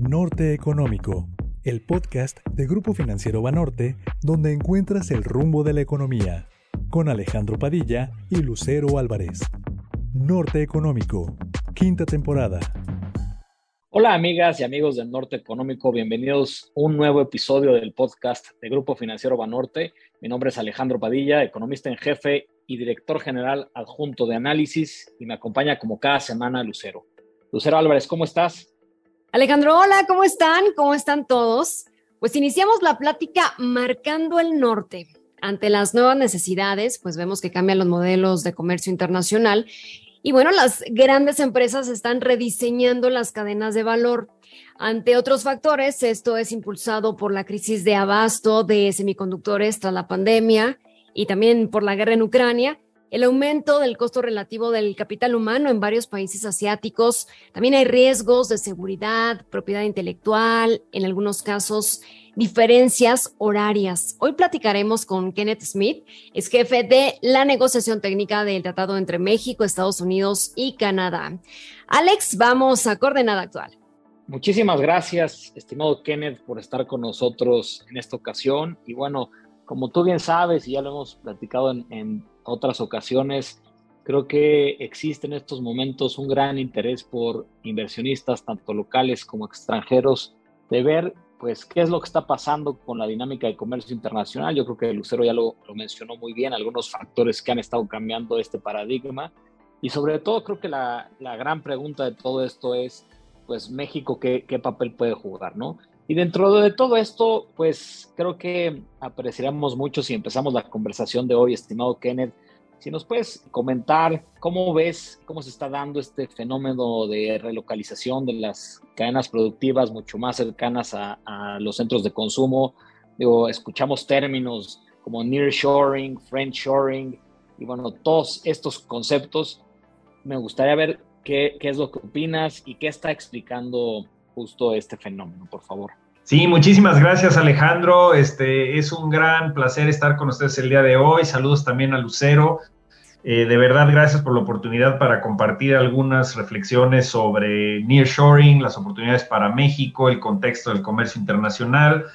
Norte Económico, el podcast de Grupo Financiero Banorte, donde encuentras el rumbo de la economía, con Alejandro Padilla y Lucero Álvarez. Norte Económico, quinta temporada. Hola amigas y amigos del Norte Económico, bienvenidos a un nuevo episodio del podcast de Grupo Financiero Banorte. Mi nombre es Alejandro Padilla, economista en jefe y director general adjunto de análisis y me acompaña como cada semana Lucero. Lucero Álvarez, ¿cómo estás? Alejandro, hola, ¿cómo están? ¿Cómo están todos? Pues iniciamos la plática marcando el norte. Ante las nuevas necesidades, pues vemos que cambian los modelos de comercio internacional y bueno, las grandes empresas están rediseñando las cadenas de valor. Ante otros factores, esto es impulsado por la crisis de abasto de semiconductores tras la pandemia y también por la guerra en Ucrania, el aumento del costo relativo del capital humano en varios países asiáticos. También hay riesgos de seguridad, propiedad intelectual, en algunos casos diferencias horarias. Hoy platicaremos con Kenneth Smith, es jefe de la negociación técnica del tratado entre México, Estados Unidos y Canadá. Alex, vamos a coordenada actual. Muchísimas gracias, estimado Kenneth, por estar con nosotros en esta ocasión. Y bueno, como tú bien sabes, y ya lo hemos platicado en, otras ocasiones, creo que existe en estos momentos un gran interés por inversionistas, tanto locales como extranjeros, de ver pues qué es lo que está pasando con la dinámica de comercio internacional. Yo creo que Lucero ya lo, mencionó muy bien, algunos factores que han estado cambiando este paradigma. Y sobre todo creo que la, gran pregunta de todo esto es, pues México, ¿qué, ¿qué, papel puede jugar, ¿no? Y dentro de todo esto, pues creo que apreciaríamos mucho si empezamos la conversación de hoy, estimado Kenneth, si nos puedes comentar cómo ves, cómo se está dando este fenómeno de relocalización de las cadenas productivas mucho más cercanas a, los centros de consumo. Digo, escuchamos términos como nearshoring, friendshoring y bueno, todos estos conceptos. Me gustaría ver qué, qué es lo que opinas y qué está explicando justo este fenómeno, por favor. Sí, muchísimas gracias Alejandro. Este es un gran placer estar con ustedes el día de hoy. Saludos también a Lucero. Eh, de verdad, gracias por la oportunidad para compartir algunas reflexiones sobre nearshoring, las oportunidades para México, el contexto del comercio internacional.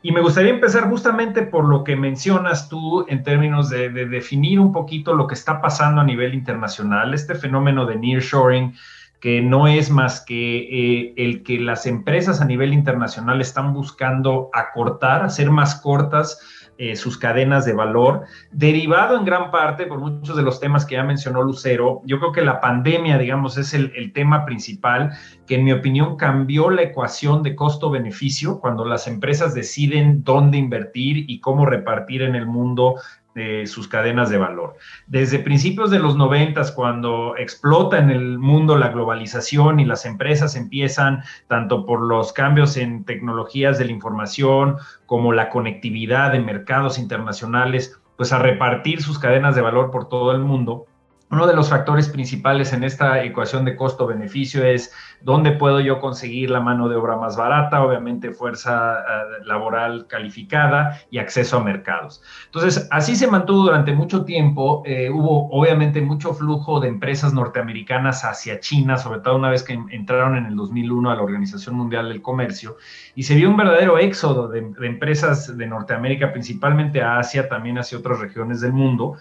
Y me gustaría empezar justamente por lo que mencionas tú en términos de, de definir un poquito lo que está pasando a nivel internacional, este fenómeno de nearshoring que no es más que eh, el que las empresas a nivel internacional están buscando acortar, hacer más cortas eh, sus cadenas de valor, derivado en gran parte por muchos de los temas que ya mencionó Lucero. Yo creo que la pandemia, digamos, es el, el tema principal que en mi opinión cambió la ecuación de costo-beneficio cuando las empresas deciden dónde invertir y cómo repartir en el mundo de sus cadenas de valor. Desde principios de los noventas, cuando explota en el mundo la globalización y las empresas empiezan, tanto por los cambios en tecnologías de la información como la conectividad de mercados internacionales, pues a repartir sus cadenas de valor por todo el mundo, uno de los factores principales en esta ecuación de costo-beneficio es dónde puedo yo conseguir la mano de obra más barata, obviamente fuerza uh, laboral calificada y acceso a mercados. Entonces, así se mantuvo durante mucho tiempo. Eh, hubo obviamente mucho flujo de empresas norteamericanas hacia China, sobre todo una vez que entraron en el 2001 a la Organización Mundial del Comercio, y se vio un verdadero éxodo de empresas de Norteamérica, principalmente a Asia, también hacia otras regiones del mundo.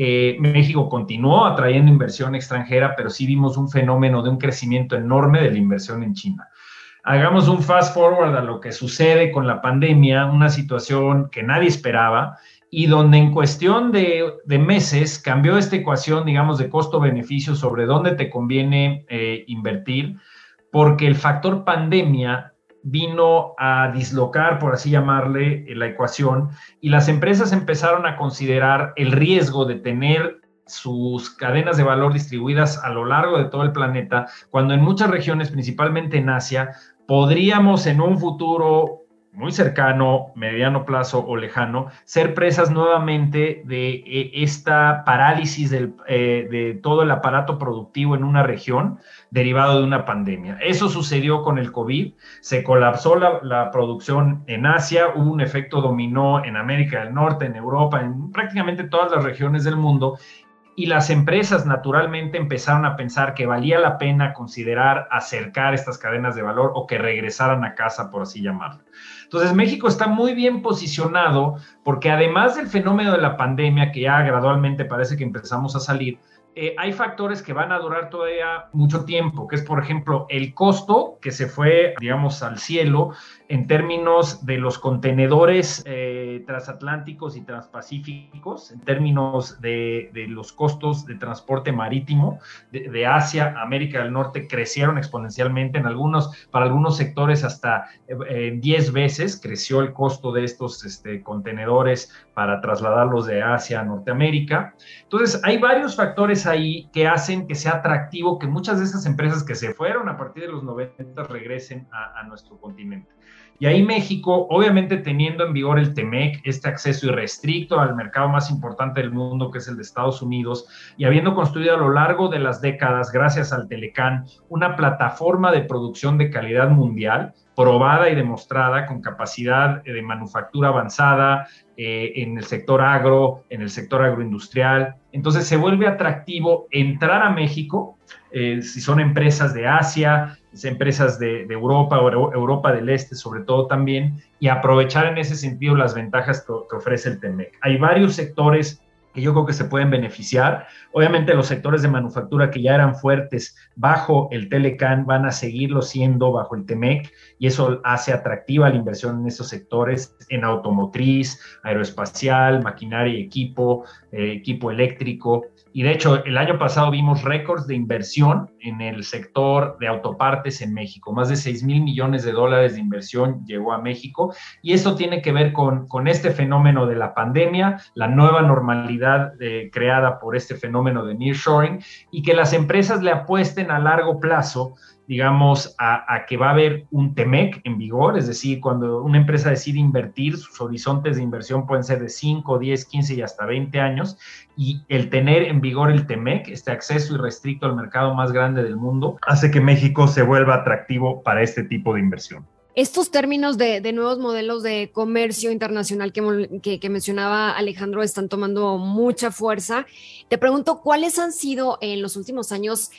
Eh, México continuó atrayendo inversión extranjera, pero sí vimos un fenómeno de un crecimiento enorme de la inversión en China. Hagamos un fast forward a lo que sucede con la pandemia, una situación que nadie esperaba y donde en cuestión de, meses cambió esta ecuación, digamos, de costo-beneficio sobre dónde te conviene eh, invertir, porque el factor pandemia vino a dislocar, por así llamarle, la ecuación y las empresas empezaron a considerar el riesgo de tener sus cadenas de valor distribuidas a lo largo de todo el planeta, cuando en muchas regiones, principalmente en Asia, podríamos en un futuro muy cercano, mediano plazo o lejano, ser presas nuevamente de eh, esta parálisis eh, de todo el aparato productivo en una región derivado de una pandemia. Eso sucedió con el COVID, se colapsó la, la producción en Asia, hubo un efecto dominó en América del Norte, en Europa, en prácticamente todas las regiones del mundo y las empresas naturalmente empezaron a pensar que valía la pena considerar acercar estas cadenas de valor o que regresaran a casa, por así llamarlo. Entonces, México está muy bien posicionado porque además del fenómeno de la pandemia, que ya gradualmente parece que empezamos a salir, eh, hay factores que van a durar todavía mucho tiempo, que es, por ejemplo, el costo que se fue, digamos, al cielo en términos de los contenedores eh, transatlánticos y transpacíficos, en términos de, los costos de transporte marítimo de, Asia a América del Norte crecieron exponencialmente en algunos, para algunos sectores hasta 10 eh, veces creció el costo de estos este, contenedores para trasladarlos de Asia a Norteamérica. Entonces, hay varios factores ahí que hacen que sea atractivo que muchas de esas empresas que se fueron a partir de los 90 regresen a nuestro continente. Y ahí México, obviamente teniendo en vigor el TEMEC, este acceso irrestricto al mercado más importante del mundo, que es el de Estados Unidos, y habiendo construido a lo largo de las décadas, gracias al Telecán, una plataforma de producción de calidad mundial, probada y demostrada con capacidad de manufactura avanzada eh, en el sector agro, en el sector agroindustrial. Entonces se vuelve atractivo entrar a México, eh, si son empresas de Asia, empresas de, Europa o Europa del Este sobre todo también, y aprovechar en ese sentido las ventajas que, ofrece el TEMEC. Hay varios sectores que yo creo que se pueden beneficiar. Obviamente los sectores de manufactura que ya eran fuertes bajo el Telecan van a seguirlo siendo bajo el TEMEC y eso hace atractiva la inversión en esos sectores, en automotriz, aeroespacial, maquinaria y equipo, eh, equipo eléctrico. Y de hecho, el año pasado vimos récords de inversión en el sector de autopartes en México. Más de 6 mil millones de dólares de inversión llegó a México. Y esto tiene que ver con, con este fenómeno de la pandemia, la nueva normalidad eh, creada por este fenómeno de nearshoring y que las empresas le apuesten a largo plazo digamos, a, que va a haber un TEMEC en vigor, es decir, cuando una empresa decide invertir, sus horizontes de inversión pueden ser de 5, 10, 15 y hasta 20 años, y el tener en vigor el TEMEC, este acceso irrestricto al mercado más grande del mundo, hace que México se vuelva atractivo para este tipo de inversión. Estos términos de, nuevos modelos de comercio internacional que, que, mencionaba Alejandro están tomando mucha fuerza. Te pregunto, ¿cuáles han sido en los últimos años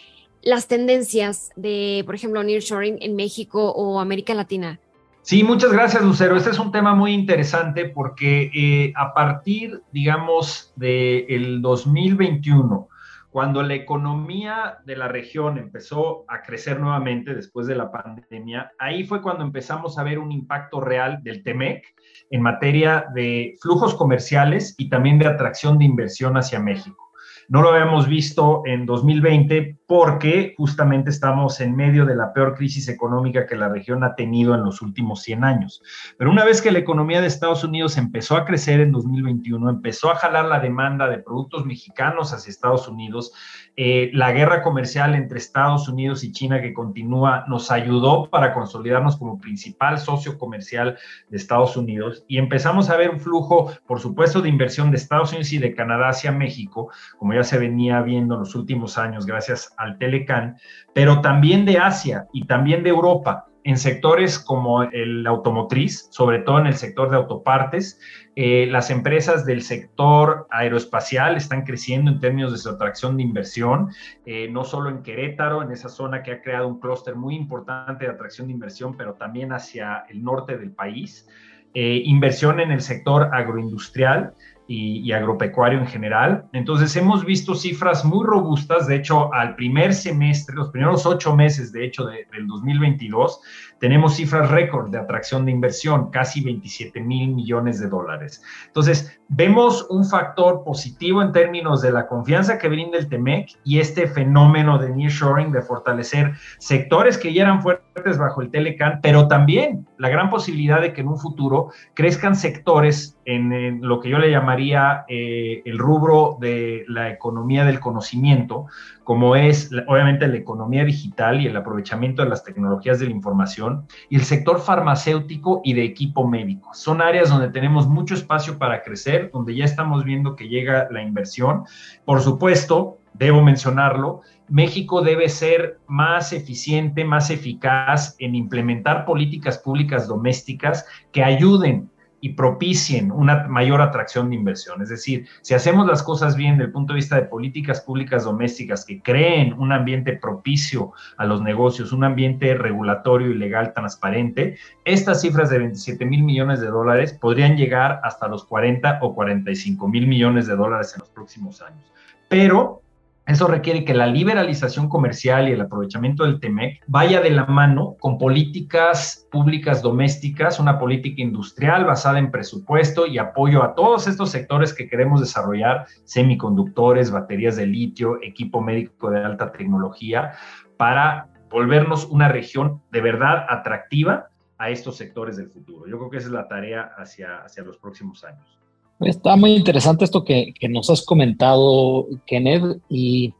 las tendencias de, por ejemplo, nearshoring en México o América Latina? Sí, muchas gracias, Lucero. Este es un tema muy interesante porque eh, a partir, digamos, del 2021, cuando la economía de la región empezó a crecer nuevamente después de la pandemia, ahí fue cuando empezamos a ver un impacto real del TEMEC en materia de flujos comerciales y también de atracción de inversión hacia México. No lo habíamos visto en 2020 porque justamente estamos en medio de la peor crisis económica que la región ha tenido en los últimos 100 años. Pero una vez que la economía de Estados Unidos empezó a crecer en 2021, empezó a jalar la demanda de productos mexicanos hacia Estados Unidos, eh, la guerra comercial entre Estados Unidos y China que continúa nos ayudó para consolidarnos como principal socio comercial de Estados Unidos y empezamos a ver un flujo, por supuesto, de inversión de Estados Unidos y de Canadá hacia México, como ya se venía viendo en los últimos años gracias al Telecan, pero también de Asia y también de Europa en sectores como el automotriz, sobre todo en el sector de autopartes. Eh, las empresas del sector aeroespacial están creciendo en términos de su atracción de inversión, eh, no solo en Querétaro, en esa zona que ha creado un clúster muy importante de atracción de inversión, pero también hacia el norte del país. Eh, inversión en el sector agroindustrial y, agropecuario en general. Entonces hemos visto cifras muy robustas, de hecho al primer semestre, los primeros ocho meses de hecho del 2022, tenemos cifras récord de atracción de inversión, casi 27 mil millones de dólares. Entonces, vemos un factor positivo en términos de la confianza que brinda el TEMEC y este fenómeno de nearshoring, de fortalecer sectores que ya eran fuertes bajo el Telecan, pero también la gran posibilidad de que en un futuro crezcan sectores en, lo que yo le llamaría eh, el rubro de la economía del conocimiento, como es obviamente la economía digital y el aprovechamiento de las tecnologías de la información, y el sector farmacéutico y de equipo médico. Son áreas donde tenemos mucho espacio para crecer, donde ya estamos viendo que llega la inversión. Por supuesto, debo mencionarlo, México debe ser más eficiente, más eficaz en implementar políticas públicas domésticas que ayuden y propicien una mayor atracción de inversión. Es decir, si hacemos las cosas bien desde el punto de vista de políticas públicas domésticas que creen un ambiente propicio a los negocios, un ambiente regulatorio y legal transparente, estas cifras de 27 mil millones de dólares podrían llegar hasta los 40 o 45 mil millones de dólares en los próximos años. Pero eso requiere que la liberalización comercial y el aprovechamiento del TEMEC vaya de la mano con políticas públicas domésticas, una política industrial basada en presupuesto y apoyo a todos estos sectores que queremos desarrollar, semiconductores, baterías de litio, equipo médico de alta tecnología, para volvernos una región de verdad atractiva a estos sectores del futuro. Yo creo que esa es la tarea hacia, hacia los próximos años. Está muy interesante esto que, nos has comentado, Kenneth, y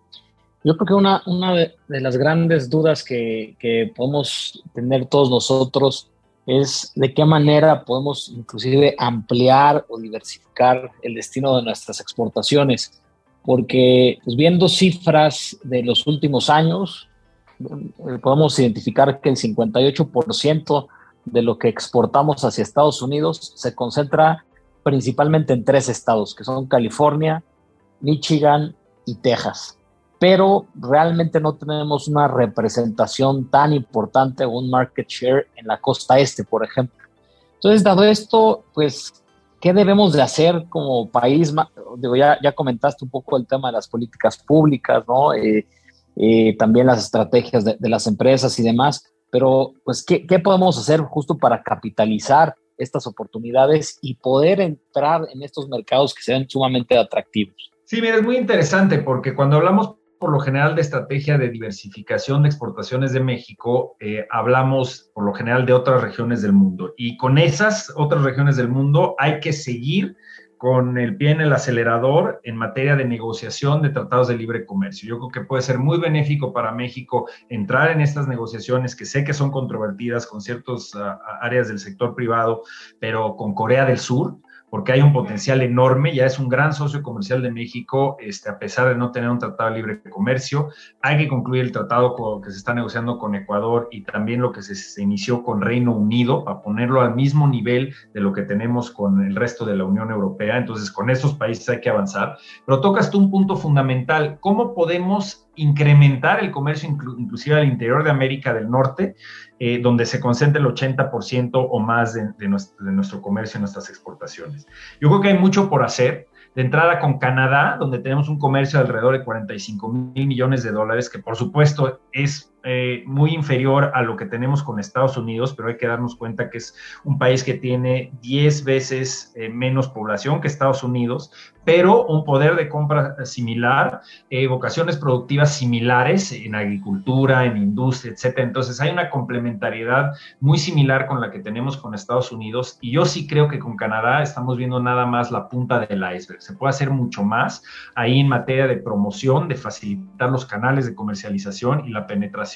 yo creo que una, una de, las grandes dudas que, que, podemos tener todos nosotros es de qué manera podemos inclusive ampliar o diversificar el destino de nuestras exportaciones, porque pues, viendo cifras de los últimos años, eh, podemos identificar que el 58% de lo que exportamos hacia Estados Unidos se concentra principalmente en tres estados, que son California, Michigan y Texas. Pero realmente no tenemos una representación tan importante o un market share en la costa este, por ejemplo. Entonces, dado esto, pues, ¿qué debemos de hacer como país? Digo, ya, ya comentaste un poco el tema de las políticas públicas, ¿no? Eh, eh, también las estrategias de, las empresas y demás, pero pues, ¿qué, ¿qué podemos hacer justo para capitalizar estas oportunidades y poder entrar en estos mercados que sean sumamente atractivos. Sí, mira, es muy interesante porque cuando hablamos por lo general de estrategia de diversificación de exportaciones de México, eh, hablamos por lo general de otras regiones del mundo. Y con esas otras regiones del mundo hay que seguir con el pie en el acelerador en materia de negociación de tratados de libre comercio. Yo creo que puede ser muy benéfico para México entrar en estas negociaciones que sé que son controvertidas con ciertas ah, áreas del sector privado, pero con Corea del Sur, porque hay un potencial enorme, ya es un gran socio comercial de México, este, a pesar de no tener un tratado de libre comercio. Hay que concluir el tratado que se está negociando con Ecuador y también lo que se, se, inició con Reino Unido, para ponerlo al mismo nivel de lo que tenemos con el resto de la Unión Europea. Entonces, con estos países hay que avanzar. Pero tocas tú un punto fundamental, ¿cómo podemos incrementar el comercio inclusive al interior de América del Norte, eh, donde se concentra el 80% o más de, nuestro, de nuestro comercio y nuestras exportaciones. Yo creo que hay mucho por hacer de entrada con Canadá, donde tenemos un comercio de alrededor de 45 mil millones de dólares, que por supuesto es eh, muy inferior a lo que tenemos con Estados Unidos, pero hay que darnos cuenta que es un país que tiene 10 veces eh, menos población que Estados Unidos, pero un poder de compra similar, eh, vocaciones productivas similares en agricultura, en industria, etcétera. Entonces hay una complementariedad muy similar con la que tenemos con Estados Unidos y yo sí creo que con Canadá estamos viendo nada más la punta del iceberg. Se puede hacer mucho más ahí en materia de promoción, de facilitar los canales de comercialización y la penetración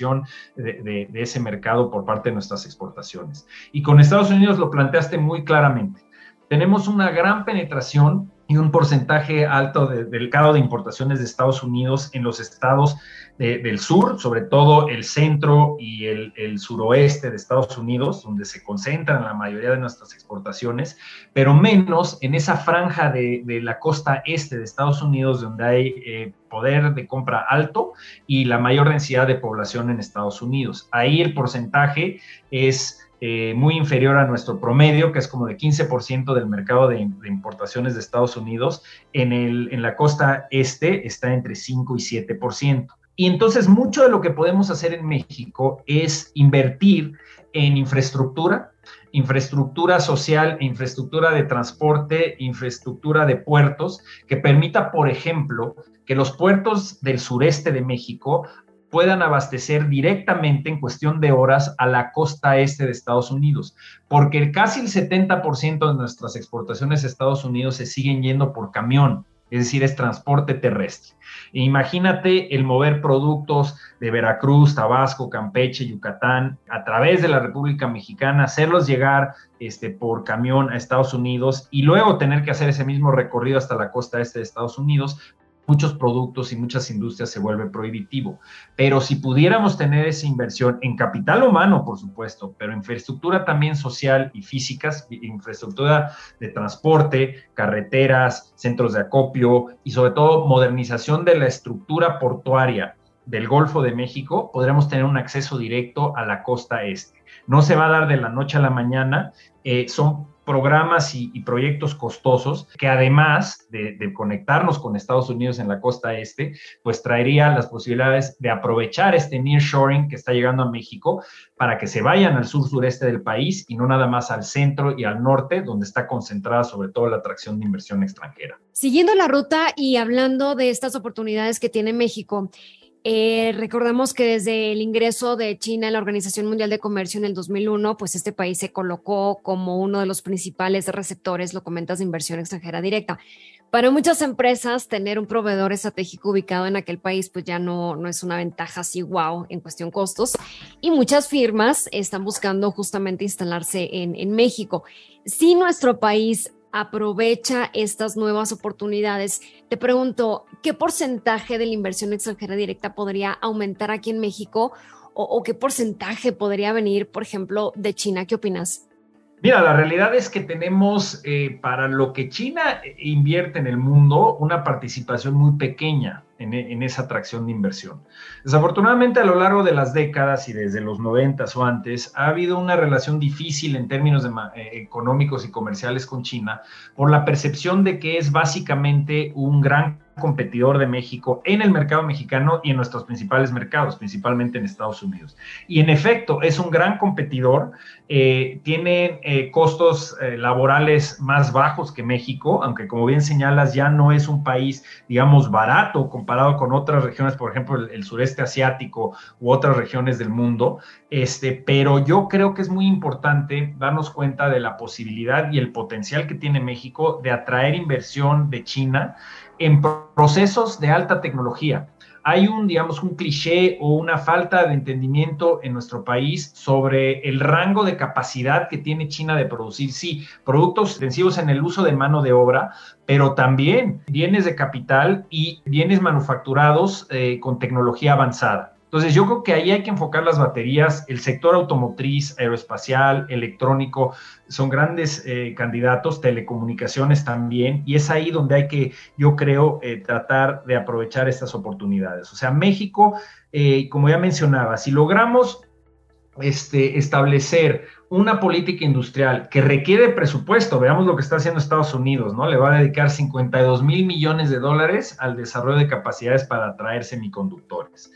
de, ese mercado por parte de nuestras exportaciones. Y con Estados Unidos lo planteaste muy claramente. Tenemos una gran penetración y un porcentaje alto del mercado de importaciones de Estados Unidos en los estados del sur, sobre todo el centro y el, suroeste de Estados Unidos, donde se concentran la mayoría de nuestras exportaciones, pero menos en esa franja de, la costa este de Estados Unidos, donde hay eh, poder de compra alto y la mayor densidad de población en Estados Unidos. Ahí el porcentaje es eh, muy inferior a nuestro promedio, que es como de 15% del mercado de, importaciones de Estados Unidos. En, el, en la costa este está entre 5 y 7%. Y entonces mucho de lo que podemos hacer en México es invertir en infraestructura, infraestructura social, infraestructura de transporte, infraestructura de puertos, que permita, por ejemplo, que los puertos del sureste de México puedan abastecer directamente en cuestión de horas a la costa este de Estados Unidos, porque casi el 70% de nuestras exportaciones a Estados Unidos se siguen yendo por camión, es decir, es transporte terrestre. imagínate el mover productos de Veracruz, Tabasco, Campeche, Yucatán, a través de la República Mexicana, hacerlos llegar este, por camión a Estados Unidos y luego tener que hacer ese mismo recorrido hasta la costa este de Estados Unidos, muchos productos y muchas industrias se vuelve prohibitivo. Pero si pudiéramos tener esa inversión en capital humano, por supuesto, pero infraestructura también social y físicas, infraestructura de transporte, carreteras, centros de acopio y sobre todo modernización de la estructura portuaria del Golfo de México, podremos tener un acceso directo a la costa este. No se va a dar de la noche a la mañana, eh, son programas y, proyectos costosos que además de, conectarnos con Estados Unidos en la costa este, pues traería las posibilidades de aprovechar este nearshoring que está llegando a México para que se vayan al sur sureste del país y no nada más al centro y al norte, donde está concentrada sobre todo la atracción de inversión extranjera. Siguiendo la ruta y hablando de estas oportunidades que tiene México, eh, recordemos que desde el ingreso de China en la Organización Mundial de Comercio en el 2001, pues este país se colocó como uno de los principales receptores, lo comentas, de inversión extranjera directa. Para muchas empresas, tener un proveedor estratégico ubicado en aquel país, pues ya no, no es una ventaja así wow en cuestión costos. Y muchas firmas están buscando justamente instalarse en, en México. Si nuestro país aprovecha estas nuevas oportunidades. Te pregunto, ¿qué porcentaje de la inversión extranjera directa podría aumentar aquí en México o, qué porcentaje podría venir, por ejemplo, de China? ¿Qué opinas? Mira, la realidad es que tenemos eh, para lo que China invierte en el mundo una participación muy pequeña en, esa atracción de inversión. Desafortunadamente, a lo largo de las décadas y desde los 90 o antes, ha habido una relación difícil en términos eh, económicos y comerciales con China por la percepción de que es básicamente un gran competidor de México en el mercado mexicano y en nuestros principales mercados, principalmente en Estados Unidos. Y en efecto, es un gran competidor, eh, tiene eh, costos eh, laborales más bajos que México, aunque como bien señalas, ya no es un país, digamos, barato comparado con otras regiones, por ejemplo, el, sureste asiático u otras regiones del mundo. Este, pero yo creo que es muy importante darnos cuenta de la posibilidad y el potencial que tiene México de atraer inversión de China en procesos de alta tecnología. Hay un, digamos, un cliché o una falta de entendimiento en nuestro país sobre el rango de capacidad que tiene China de producir, sí, productos intensivos en el uso de mano de obra, pero también bienes de capital y bienes manufacturados eh, con tecnología avanzada. Entonces, yo creo que ahí hay que enfocar las baterías. El sector automotriz, aeroespacial, electrónico, son grandes eh, candidatos, telecomunicaciones también, y es ahí donde hay que, yo creo, eh, tratar de aprovechar estas oportunidades. O sea, México, eh, como ya mencionaba, si logramos este, establecer una política industrial que requiere presupuesto, veamos lo que está haciendo Estados Unidos, ¿no? Le va a dedicar 52 mil millones de dólares al desarrollo de capacidades para atraer semiconductores.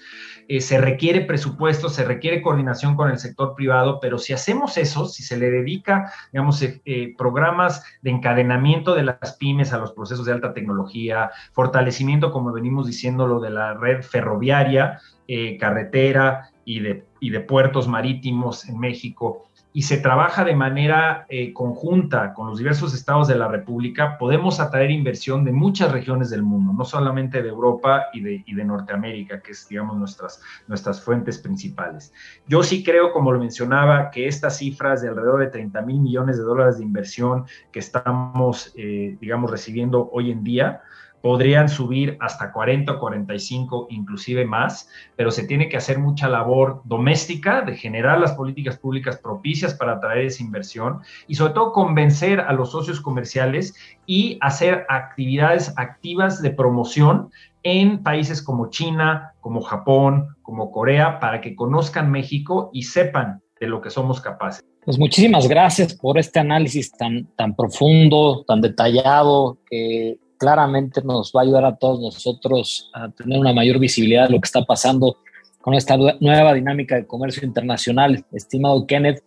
Eh, se requiere presupuesto, se requiere coordinación con el sector privado, pero si hacemos eso, si se le dedica, digamos, eh, eh, programas de encadenamiento de las pymes a los procesos de alta tecnología, fortalecimiento, como venimos diciéndolo, de la red ferroviaria, carretera y de, y de puertos marítimos en México, y se trabaja de manera eh, conjunta con los diversos estados de la República, podemos atraer inversión de muchas regiones del mundo, no solamente de Europa y de, y de Norteamérica, que es, digamos, nuestras, nuestras fuentes principales. Yo sí creo, como lo mencionaba, que estas cifras de alrededor de 30 mil millones de dólares de inversión que estamos, eh, digamos, recibiendo hoy en día, podrían subir hasta 40 o 45, inclusive más, pero se tiene que hacer mucha labor doméstica de generar las políticas públicas propicias para atraer esa inversión y sobre todo convencer a los socios comerciales y hacer actividades activas de promoción en países como China, como Japón, como Corea, para que conozcan México y sepan de lo que somos capaces. Pues muchísimas gracias por este análisis tan, tan profundo, tan detallado, que claramente nos va a ayudar a todos nosotros a tener una mayor visibilidad de lo que está pasando con esta nueva dinámica de comercio internacional, estimado Kenneth.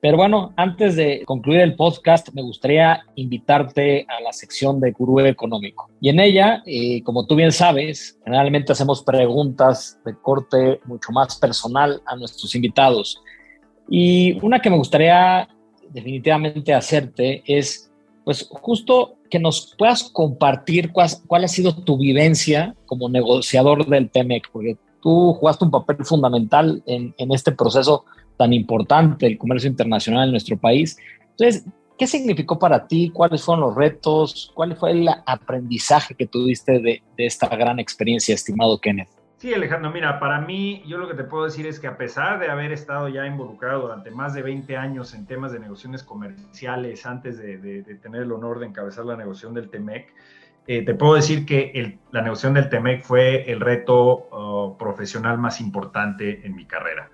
Pero bueno, antes de concluir el podcast, me gustaría invitarte a la sección de Gurú Económico. Y en ella, eh, como tú bien sabes, generalmente hacemos preguntas de corte mucho más personal a nuestros invitados. Y una que me gustaría definitivamente hacerte es, pues justo que nos puedas compartir cuál, ha sido tu vivencia como negociador del TEMEC, porque tú jugaste un papel fundamental en, este proceso tan importante del comercio internacional en nuestro país. Entonces, ¿Qué significó para ti? ¿Cuáles fueron los retos? ¿Cuál fue el aprendizaje que tuviste de, de esta gran experiencia, estimado Kenneth? Sí, Alejandro, mira, para mí yo lo que te puedo decir es que a pesar de haber estado ya involucrado durante más de 20 años en temas de negociaciones comerciales antes de, tener el honor de encabezar la negociación del TEMEC, eh, te puedo decir que la negociación del TEMEC fue el reto uh, profesional más importante en mi carrera.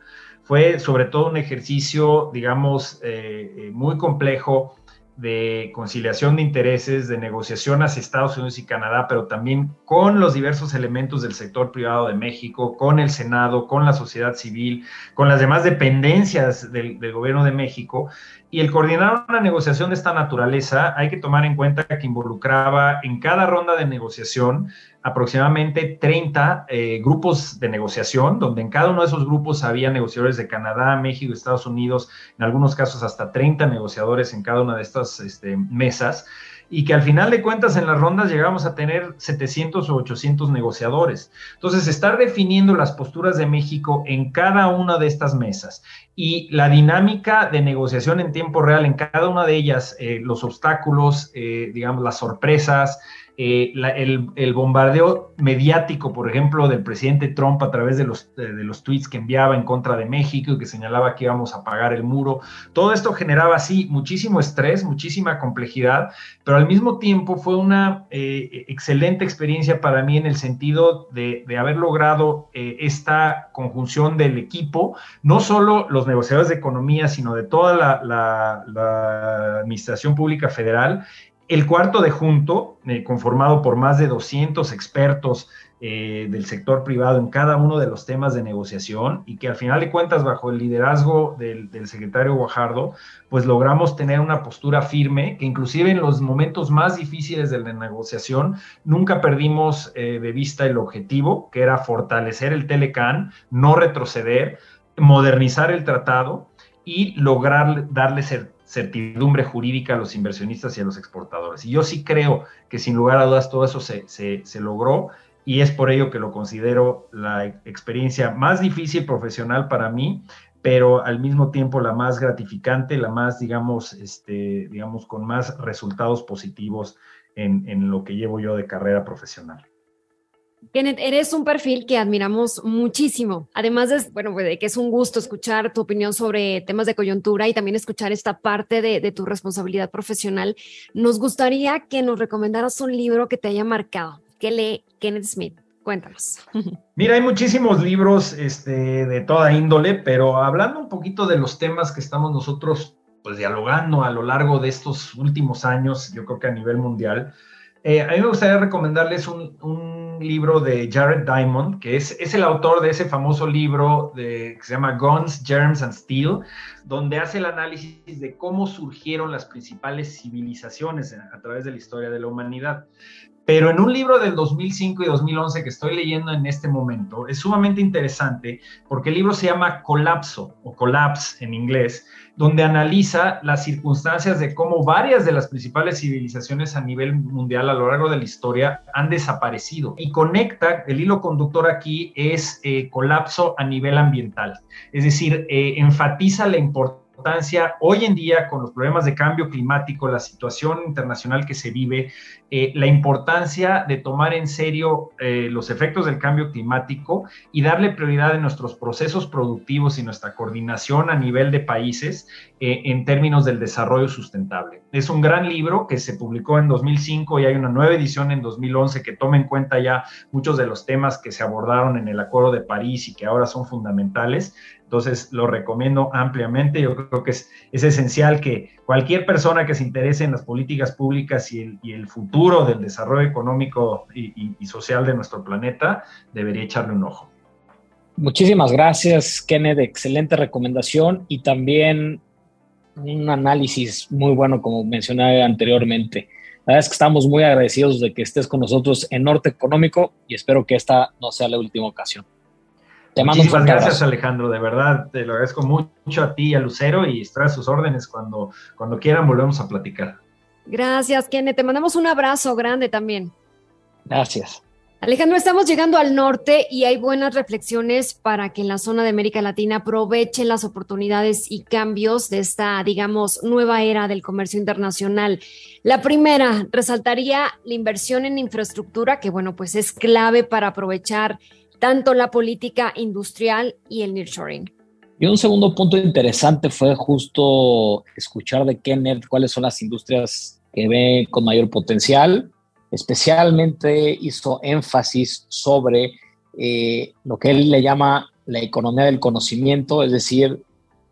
Fue sobre todo un ejercicio, digamos, eh, eh, muy complejo de conciliación de intereses, de negociación hacia Estados Unidos y Canadá, pero también con los diversos elementos del sector privado de México, con el Senado, con la sociedad civil, con las demás dependencias del, del gobierno de México, y el coordinar una negociación de esta naturaleza, hay que tomar en cuenta que involucraba en cada ronda de negociación aproximadamente 30 eh, grupos de negociación, donde en cada uno de esos grupos había negociadores de Canadá, México, Estados Unidos, en algunos casos hasta 30 negociadores en cada una de estas este, mesas y que al final de cuentas en las rondas llegamos a tener 700 o 800 negociadores. Entonces, estar definiendo las posturas de México en cada una de estas mesas y la dinámica de negociación en tiempo real en cada una de ellas, eh, los obstáculos, eh, digamos, las sorpresas, eh, el, bombardeo mediático, por ejemplo, del presidente Trump a través de los, de, los tweets que enviaba en contra de México y que señalaba que íbamos a pagar el muro. Todo esto generaba, sí, muchísimo estrés, muchísima complejidad, pero al mismo tiempo fue una eh, excelente experiencia para mí en el sentido de, haber logrado eh, esta conjunción del equipo, no solo los negociadores de economía, sino de toda la Administración Pública Federal el cuarto de junto, eh, conformado por más de 200 expertos eh, del sector privado en cada uno de los temas de negociación y que al final de cuentas, bajo el liderazgo del, secretario Guajardo, pues logramos tener una postura firme que inclusive en los momentos más difíciles de la negociación nunca perdimos eh, de vista el objetivo, que era fortalecer el Telecan, no retroceder, modernizar el tratado y lograr darle certidumbre jurídica a los inversionistas y a los exportadores. Y yo sí creo que sin lugar a dudas todo eso se, se, logró y es por ello que lo considero la experiencia más difícil profesional para mí, pero al mismo tiempo la más gratificante, la más, digamos, este, digamos, con más resultados positivos en, en lo que llevo yo de carrera profesional. Kenneth, eres un perfil que admiramos muchísimo. Además de, bueno, pues, de que es un gusto escuchar tu opinión sobre temas de coyuntura y también escuchar esta parte de, tu responsabilidad profesional, nos gustaría que nos recomendaras un libro que te haya marcado. ¿Qué lee Kenneth Smith? Cuéntanos. Mira, hay muchísimos libros este, de toda índole, pero hablando un poquito de los temas que estamos nosotros pues dialogando a lo largo de estos últimos años, yo creo que a nivel mundial, eh, a mí me gustaría recomendarles un libro de Jared Diamond, que es, es el autor de ese famoso libro de, que se llama Guns, Germs and Steel, donde hace el análisis de cómo surgieron las principales civilizaciones a través de la historia de la humanidad. Pero en un libro del 2005 y 2011 que estoy leyendo en este momento, es sumamente interesante porque el libro se llama Colapso o Collapse en inglés, donde analiza las circunstancias de cómo varias de las principales civilizaciones a nivel mundial a lo largo de la historia han desaparecido. Y conecta, el hilo conductor aquí es eh, colapso a nivel ambiental, es decir, eh, enfatiza la importancia hoy en día con los problemas de cambio climático, la situación internacional que se vive, eh, la importancia de tomar en serio eh, los efectos del cambio climático y darle prioridad en nuestros procesos productivos y nuestra coordinación a nivel de países eh, en términos del desarrollo sustentable. Es un gran libro que se publicó en 2005 y hay una nueva edición en 2011 que toma en cuenta ya muchos de los temas que se abordaron en el Acuerdo de París y que ahora son fundamentales. Entonces, lo recomiendo ampliamente. Yo creo que es, es esencial que cualquier persona que se interese en las políticas públicas y el, y el futuro del desarrollo económico y, y, social de nuestro planeta debería echarle un ojo. Muchísimas gracias, Kenneth. Excelente recomendación y también un análisis muy bueno, como mencioné anteriormente. La verdad es que estamos muy agradecidos de que estés con nosotros en Norte Económico y espero que esta no sea la última ocasión. Te mando Muchísimas gracias, Alejandro. De verdad, te lo agradezco mucho a ti y a Lucero y a sus órdenes. Cuando, cuando quieran, volvemos a platicar. Gracias, Kenneth. Te mandamos un abrazo grande también. Gracias. Alejandro, estamos llegando al norte y hay buenas reflexiones para que en la zona de América Latina aprovechen las oportunidades y cambios de esta, digamos, nueva era del comercio internacional. La primera, resaltaría la inversión en infraestructura, que bueno, pues es clave para aprovechar tanto la política industrial y el nearshoring. Y un segundo punto interesante fue justo escuchar de Kenneth cuáles son las industrias que ve con mayor potencial especialmente hizo énfasis sobre eh, lo que él le llama la economía del conocimiento, es decir,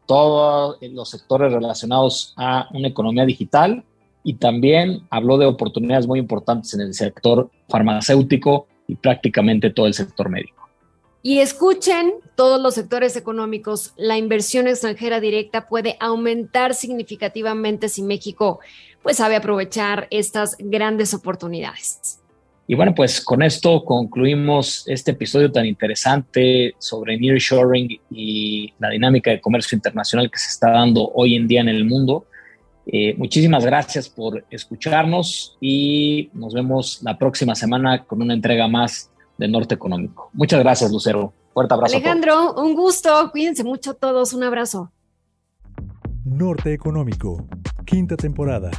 todos los sectores relacionados a una economía digital y también habló de oportunidades muy importantes en el sector farmacéutico y prácticamente todo el sector médico. Y escuchen todos los sectores económicos, la inversión extranjera directa puede aumentar significativamente si México pues sabe aprovechar estas grandes oportunidades. Y bueno, pues con esto concluimos este episodio tan interesante sobre nearshoring y la dinámica de comercio internacional que se está dando hoy en día en el mundo. Eh, muchísimas gracias por escucharnos y nos vemos la próxima semana con una entrega más de Norte Económico. Muchas gracias, Lucero. Fuerte abrazo. Alejandro, un gusto. Cuídense mucho todos. Un abrazo. Norte Económico, quinta temporada.